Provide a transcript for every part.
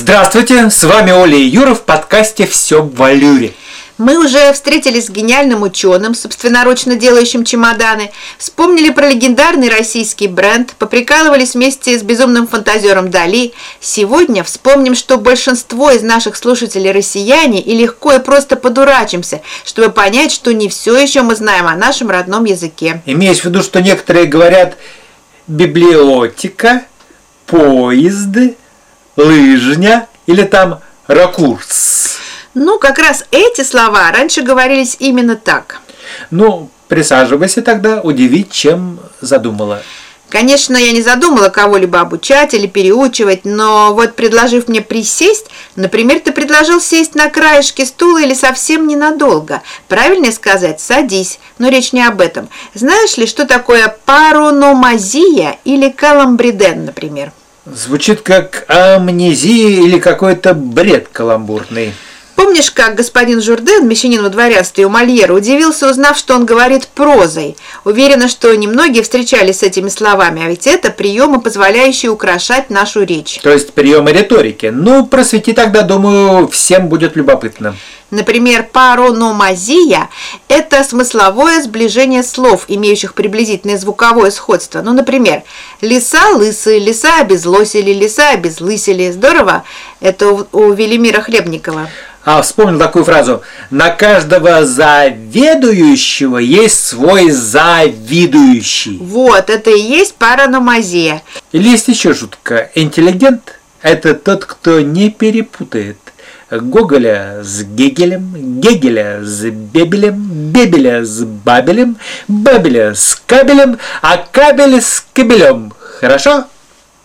Здравствуйте, с вами Оля и Юра в подкасте «Все в валюре». Мы уже встретились с гениальным ученым, собственноручно делающим чемоданы, вспомнили про легендарный российский бренд, поприкалывались вместе с безумным фантазером Дали. Сегодня вспомним, что большинство из наших слушателей россияне и легко и просто подурачимся, чтобы понять, что не все еще мы знаем о нашем родном языке. Имеешь в виду, что некоторые говорят библиотека, поезд, лыжня или там ракурс. Ну, как раз эти слова раньше говорились именно так. Ну, присаживайся тогда, удивить, чем задумала. Конечно, я не задумала кого-либо обучать или переучивать, но вот предложив мне присесть, например, ты предложил сесть на краешке стула или совсем ненадолго. Правильнее сказать «садись», но речь не об этом. Знаешь ли, что такое парономазия или каламбриден, например? Звучит как амнезия или какой-то бред каламбурный. Помнишь, как господин Журден, мещанин во дворянстве у Мольера, удивился, узнав, что он говорит прозой? Уверена, что немногие встречались с этими словами, а ведь это приемы, позволяющие украшать нашу речь. То есть приемы риторики. Ну, просвети тогда, думаю, всем будет любопытно. Например, парономазия – это смысловое сближение слов, имеющих приблизительное звуковое сходство. Ну, например, «леса лысые», «леса обезлосили», «леса обезлысили». Здорово? Это у Велимира Хлебникова. А вспомнил такую фразу. На каждого заведующего есть свой завидующий. Вот, это и есть параномазия. Или есть еще шутка. Интеллигент – это тот, кто не перепутает Гоголя с Гегелем, Гегеля с Бебелем, Бебеля с Бабелем, Бабеля с Кабелем, а Кабель с Кабелем. Хорошо?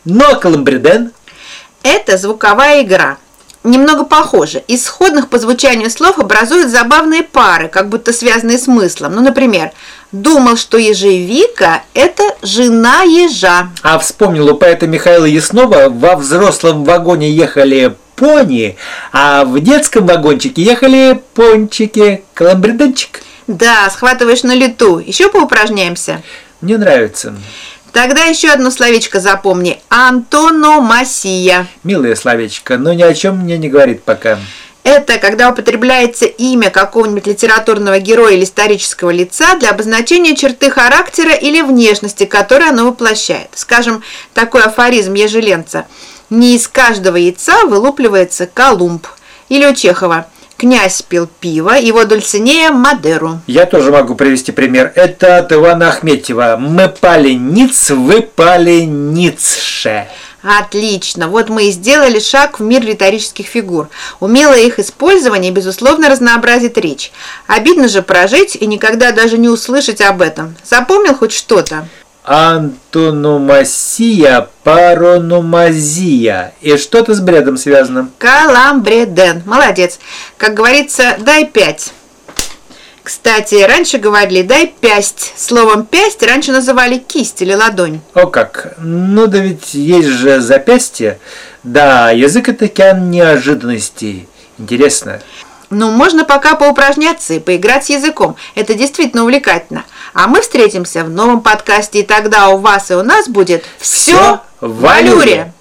Но Каламбриден – это звуковая игра – немного похожи. Из сходных по звучанию слов образуют забавные пары, как будто связанные смыслом. Ну, например, думал, что ежевика – это жена ежа. А вспомнил у поэта Михаила Яснова, во взрослом вагоне ехали пони, а в детском вагончике ехали пончики. Каламбриденчик. Да, схватываешь на лету. Еще поупражняемся? Мне нравится. Тогда еще одно словечко запомни. Антономасия. Милое словечко, но ни о чем мне не говорит пока. Это когда употребляется имя какого-нибудь литературного героя или исторического лица для обозначения черты характера или внешности, которую оно воплощает. Скажем, такой афоризм Ежеленца. «Не из каждого яйца вылупливается Колумб». Или у Чехова – Князь пил пиво, его Дульцинея – Мадеру. Я тоже могу привести пример. Это от Ивана Ахметьева. Мы пали ниц, вы пали ницше. Отлично. Вот мы и сделали шаг в мир риторических фигур. Умелое их использование, безусловно, разнообразит речь. Обидно же прожить и никогда даже не услышать об этом. Запомнил хоть что-то? Антономасия, парономазия. И что-то с бредом связано. Каламбреден. Молодец. Как говорится, дай пять. Кстати, раньше говорили «дай пясть». Словом «пясть» раньше называли кисть или ладонь. О как! Ну да ведь есть же запястье. Да, язык – это океан неожиданностей. Интересно. Ну, можно пока поупражняться и поиграть с языком. Это действительно увлекательно. А мы встретимся в новом подкасте, и тогда у вас и у нас будет все в валюре.